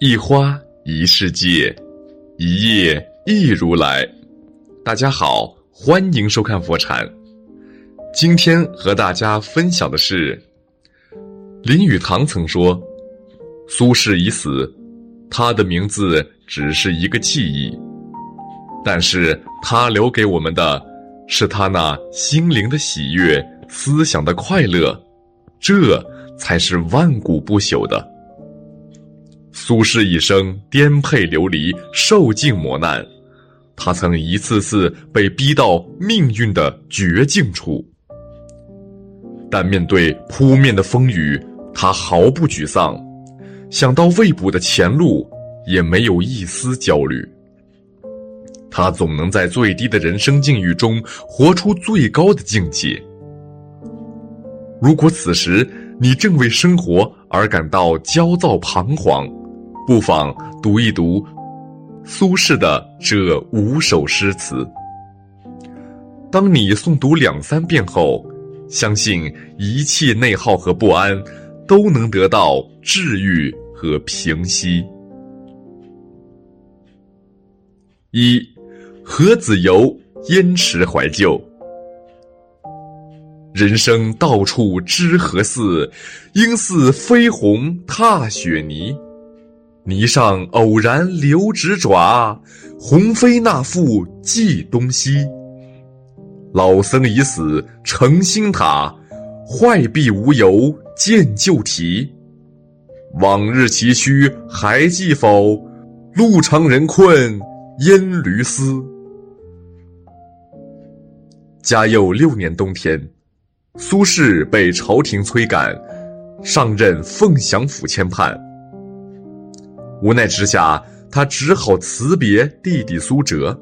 一花一世界，一叶一如来。大家好，欢迎收看佛禅。今天和大家分享的是，林语堂曾说：“苏轼已死，他的名字只是一个记忆，但是他留给我们的，是他那心灵的喜悦、思想的快乐，这才是万古不朽的。”苏轼一生颠沛流离，受尽磨难，他曾一次次被逼到命运的绝境处，但面对扑面的风雨，他毫不沮丧，想到未卜的前路，也没有一丝焦虑。他总能在最低的人生境遇中活出最高的境界。如果此时你正为生活而感到焦躁彷徨，不妨读一读苏轼的这五首诗词。当你诵读两三遍后，相信一切内耗和不安都能得到治愈和平息。一，何子由燕池怀旧。人生到处知何似，应似飞鸿踏雪泥。泥上偶然留指爪，鸿飞那复计东西。老僧已死成新塔，坏壁无由见旧题。往日崎岖还记否？路长人困烟驴嘶。嘉佑六年冬天，苏轼被朝廷催赶，上任凤翔府签判。无奈之下，他只好辞别弟弟苏辙。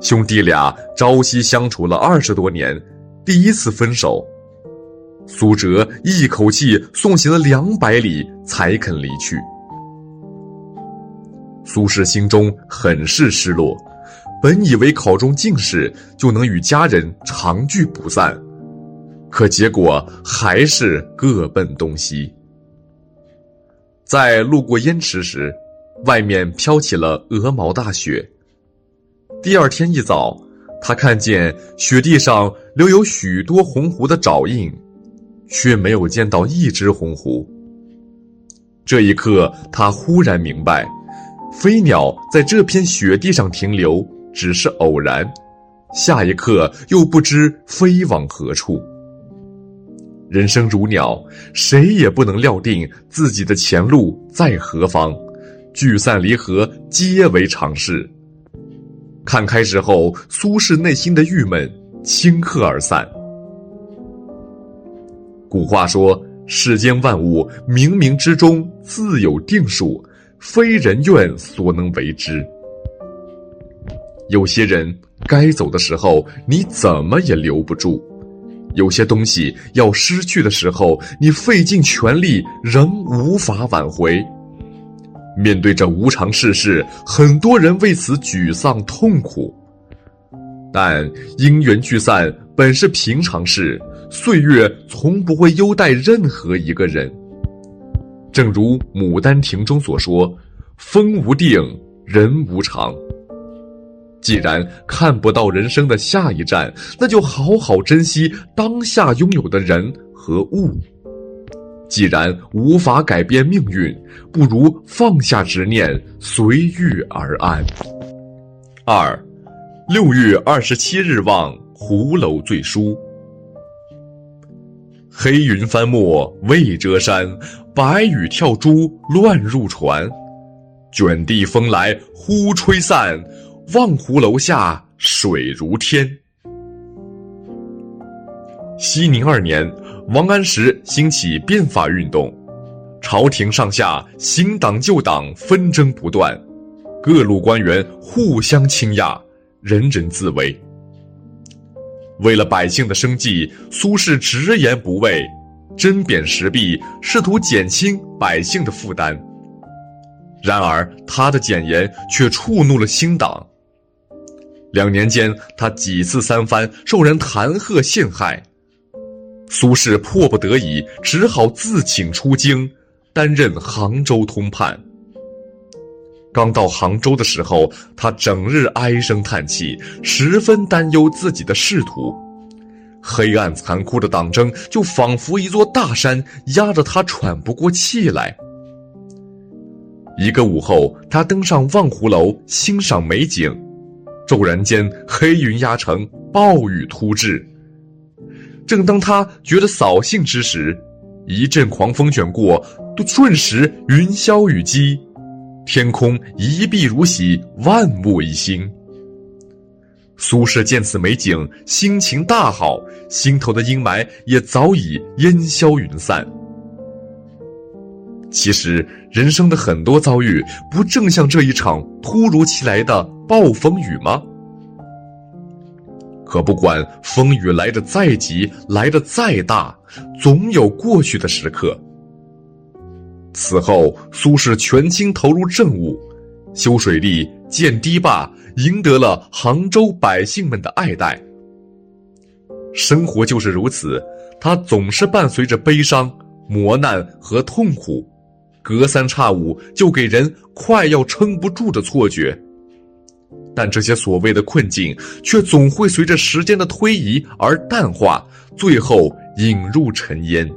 兄弟俩朝夕相处了二十多年，第一次分手，苏辙一口气送行了两百里才肯离去。苏轼心中很是失落，本以为考中进士就能与家人长聚不散，可结果还是各奔东西。在路过燕池时，外面飘起了鹅毛大雪。第二天一早，他看见雪地上留有许多红狐的爪印，却没有见到一只红狐。这一刻，他忽然明白，飞鸟在这片雪地上停留只是偶然，下一刻又不知飞往何处。人生如鸟，谁也不能料定自己的前路在何方，聚散离合皆为常事。看开之后，苏轼内心的郁闷顷刻而散。古话说：“世间万物，冥冥之中自有定数，非人愿所能为之。”有些人该走的时候，你怎么也留不住。有些东西要失去的时候，你费尽全力仍无法挽回。面对这无常世事，很多人为此沮丧痛苦。但因缘聚散本是平常事，岁月从不会优待任何一个人。正如《牡丹亭》中所说：“风无定，人无常。”既然看不到人生的下一站，那就好好珍惜当下拥有的人和物。既然无法改变命运，不如放下执念，随遇而安。二，六月二十七日望湖楼醉书。黑云翻墨未遮山，白雨跳珠乱入船。卷地风来忽吹散。望湖楼下水如天。熙宁二年，王安石兴起变法运动，朝廷上下新党旧党纷争不断，各路官员互相倾轧，人人自危。为了百姓的生计，苏轼直言不讳，针砭时弊，试图减轻百姓的负担。然而，他的谏言却触怒了新党。两年间，他几次三番受人弹劾陷害，苏轼迫不得已，只好自请出京，担任杭州通判。刚到杭州的时候，他整日唉声叹气，十分担忧自己的仕途。黑暗残酷的党争就仿佛一座大山，压着他喘不过气来。一个午后，他登上望湖楼欣赏美景，骤然间黑云压城，暴雨突至。正当他觉得扫兴之时，一阵狂风卷过，都瞬时云消雨霁，天空一碧如洗，万物一新。苏轼见此美景，心情大好，心头的阴霾也早已烟消云散。其实，人生的很多遭遇，不正像这一场突如其来的暴风雨吗？可不管风雨来得再急，来得再大，总有过去的时刻。此后，苏轼全心投入政务，修水利、建堤坝。赢得了杭州百姓们的爱戴。生活就是如此，它总是伴随着悲伤、磨难和痛苦，隔三差五就给人快要撑不住的错觉。但这些所谓的困境，却总会随着时间的推移而淡化，最后引入尘烟。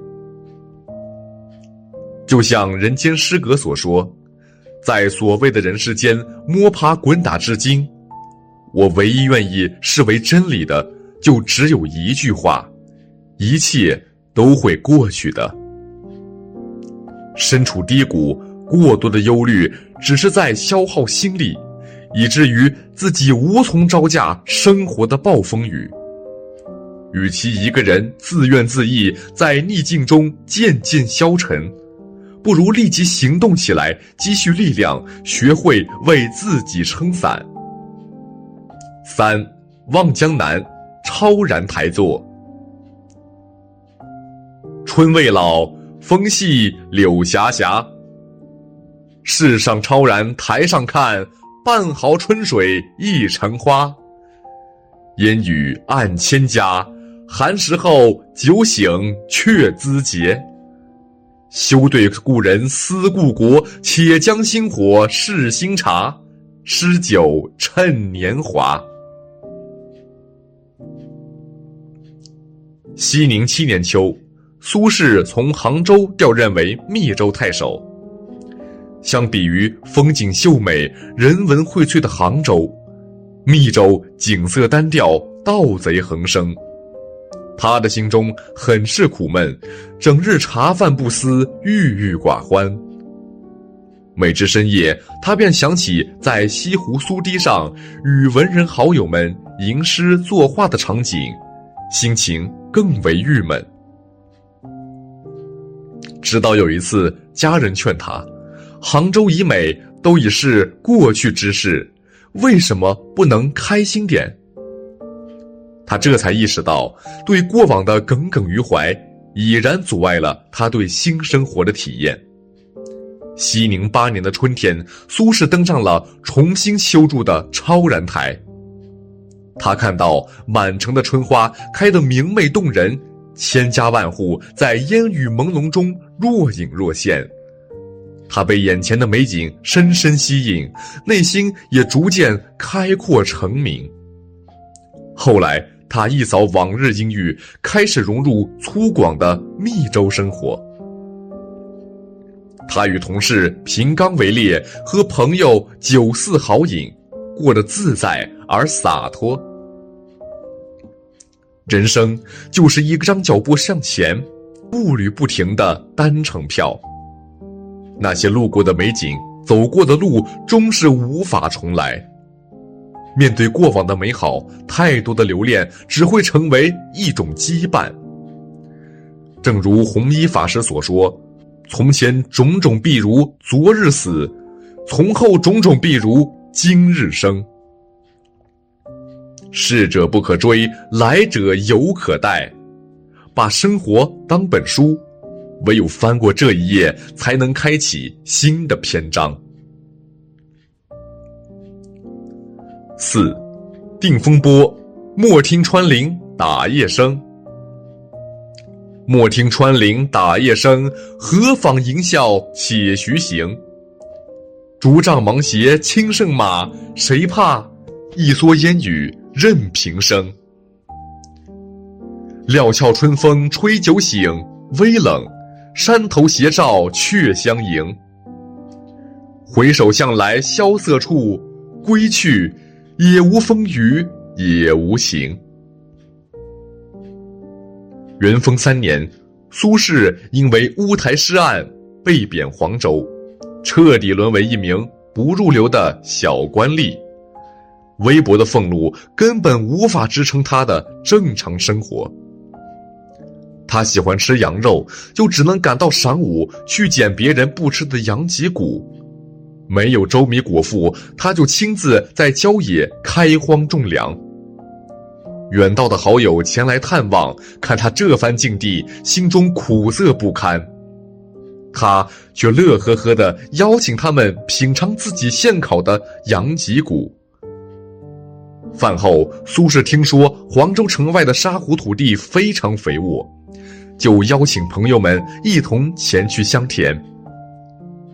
就像《人间失格》所说。在所谓的人世间摸爬滚打至今，我唯一愿意视为真理的，就只有一句话：一切都会过去的。身处低谷，过多的忧虑只是在消耗心力，以至于自己无从招架生活的暴风雨。与其一个人自怨自艾，在逆境中渐渐消沉。不如立即行动起来，积蓄力量，学会为自己撑伞。三，望江南，超然台坐。春未老，风细柳斜斜。世上超然台上看，半壕春水一城花。烟雨暗千家，寒食后酒醒却咨嗟。休对故人思故国，且将新火试新茶，诗酒趁年华。熙宁七年秋，苏轼从杭州调任为密州太守。相比于风景秀美、人文荟萃的杭州，密州景色单调，盗贼横生。他的心中很是苦闷，整日茶饭不思，郁郁寡欢。每至深夜，他便想起在西湖苏堤上与文人好友们吟诗作画的场景，心情更为郁闷。直到有一次，家人劝他：“杭州已美，都已是过去之事，为什么不能开心点？”他这才意识到，对过往的耿耿于怀，已然阻碍了他对新生活的体验。熙宁八年的春天，苏轼登上了重新修筑的超然台。他看到满城的春花开得明媚动人，千家万户在烟雨朦胧中若隐若现。他被眼前的美景深深吸引，内心也逐渐开阔澄明。后来。他一扫往日阴郁，开始融入粗犷的密州生活。他与同事平缸为猎，和朋友酒肆豪饮，过得自在而洒脱。人生就是一张脚步向前，步履不停的单程票。那些路过的美景，走过的路，终是无法重来。面对过往的美好，太多的留恋只会成为一种羁绊。正如弘一法师所说：“从前种种必如昨日死，从后种种必如今日生。逝者不可追，来者犹可待。把生活当本书，唯有翻过这一页，才能开启新的篇章。”四，定风波，莫听穿林打叶声。莫听穿林打叶声，何妨吟啸且徐行。竹杖芒鞋轻胜马，谁怕？一蓑烟雨任平生。料峭春风吹酒醒，微冷，山头斜照却相迎。回首向来萧瑟处，归去，也无风雨也无晴。元丰三年，苏轼因为乌台诗案被贬黄州。彻底沦为一名不入流的小官吏，微薄的俸禄根本无法支撑他的正常生活。他喜欢吃羊肉，就只能赶到晌午去捡别人不吃的羊脊骨；没有粥米果腹，他就亲自在郊野开荒种粮。远道的好友前来探望，看他这番境地，心中苦涩不堪。他却乐呵呵地邀请他们品尝自己现烤的羊脊骨。饭后，苏轼听说黄州城外的沙湖土地非常肥沃，就邀请朋友们一同前去香田。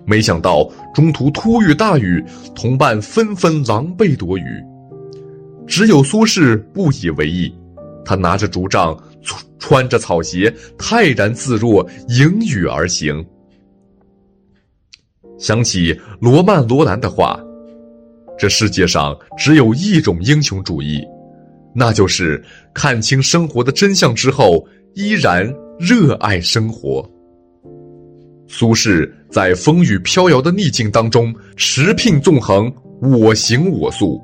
没想到中途突遇大雨，同伴纷纷狼狈躲雨，只有苏轼不以为意，他拿着竹杖，穿着草鞋，泰然自若，迎雨而行。想起罗曼·罗兰的话：“这世界上只有一种英雄主义，那就是看清生活的真相之后，依然热爱生活。”苏轼在风雨飘摇的逆境当中持聘纵横，我行我素；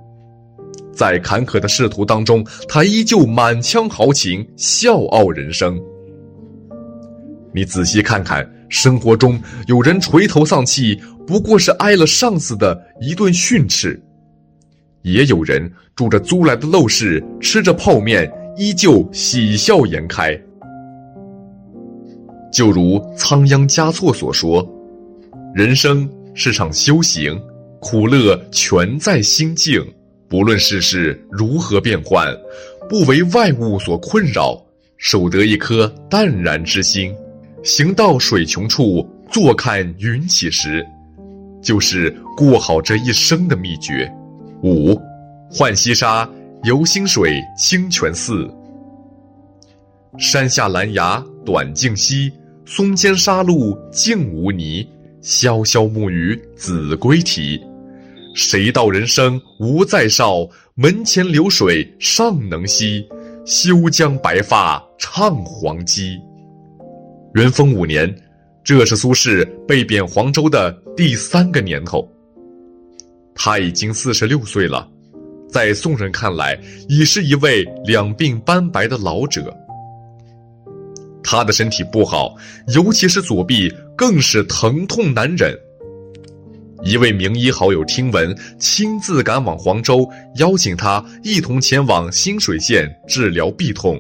在坎坷的仕途当中，他依旧满腔豪情，笑傲人生。你仔细看看。生活中有人垂头丧气，不过是挨了上司的一顿训斥；也有人住着租来的陋室，吃着泡面，依旧喜笑颜开。就如仓央嘉措所说：“人生是场修行，苦乐全在心境。不论世事如何变幻，不为外物所困扰，守得一颗淡然之心。”行到水穷处，坐看云起时，就是过好这一生的秘诀。五，浣溪沙，游心水，清泉寺。山下兰芽短径稀，松间沙路净无泥。潇潇暮雨子规啼，谁道人生无再少？门前流水尚能西，休将白发唱黄鸡。元丰五年，这是苏轼被贬黄州的第三个年头。他已经四十六岁了，在宋人看来，已是一位两鬓斑白的老者。他的身体不好，尤其是左臂，更是疼痛难忍。一位名医好友听闻，亲自赶往黄州，邀请他一同前往新水县治疗臂痛。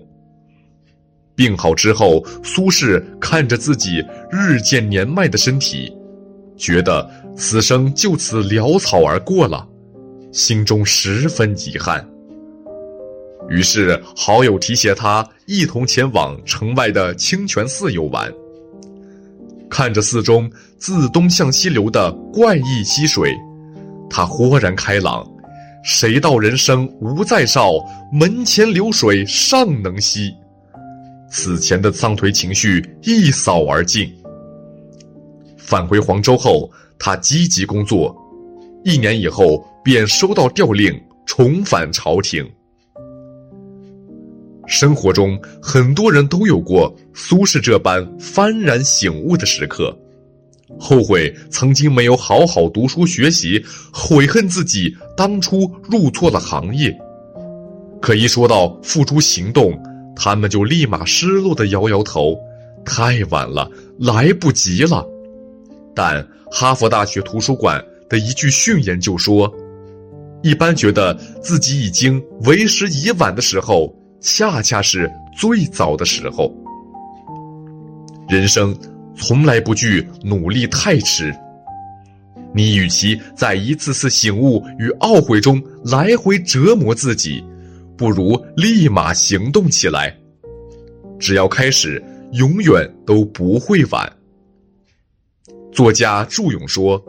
病好之后，苏轼看着自己日渐年迈的身体，觉得此生就此潦草而过了，心中十分遗憾。于是好友提携他一同前往城外的清泉寺游玩。看着寺中自东向西流的怪异溪水，他豁然开朗。谁道人生无再少？门前流水尚能西。此前的丧颓情绪一扫而尽。返回黄州后，他积极工作，一年以后便收到调令，重返朝廷。生活中，很多人都有过苏轼这般幡然醒悟的时刻，后悔曾经没有好好读书学习，悔恨自己当初入错了行业。可一说到付诸行动，他们就立马失落的摇摇头，太晚了，来不及了。但哈佛大学图书馆的一句训言就说：“一般觉得自己已经为时已晚的时候，恰恰是最早的时候。”人生从来不惧努力太迟。你与其在一次次醒悟与懊悔中来回折磨自己。不如立马行动起来。只要开始，永远都不会晚。作家祝勇说：“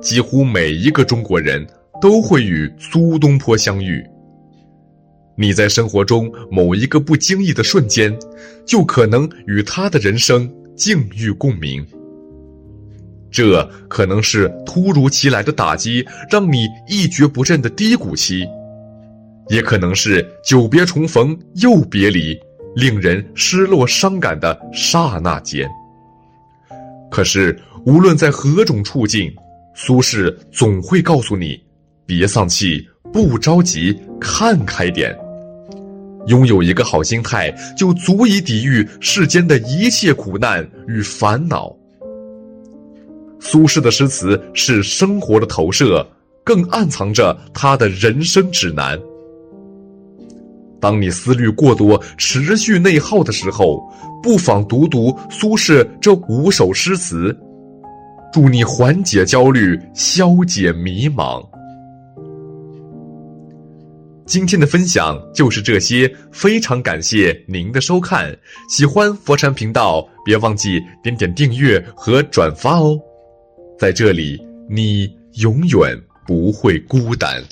几乎每一个中国人都会与苏东坡相遇。你在生活中某一个不经意的瞬间，就可能与他的人生境遇共鸣。这可能是突如其来的打击，让你一蹶不振的低谷期；也可能是久别重逢又别离，令人失落伤感的刹那间。可是，无论在何种处境，苏轼总会告诉你：别丧气，不着急，看开点。拥有一个好心态，就足以抵御世间的一切苦难与烦恼。苏轼的诗词是生活的投射，更暗藏着他的人生指南。当你思虑过多、持续内耗的时候，不妨读读苏轼这五首诗词，助你缓解焦虑，消解迷茫。今天的分享就是这些，非常感谢您的收看。喜欢佛禅频道，别忘记点点订阅和转发哦。在这里，你永远不会孤单。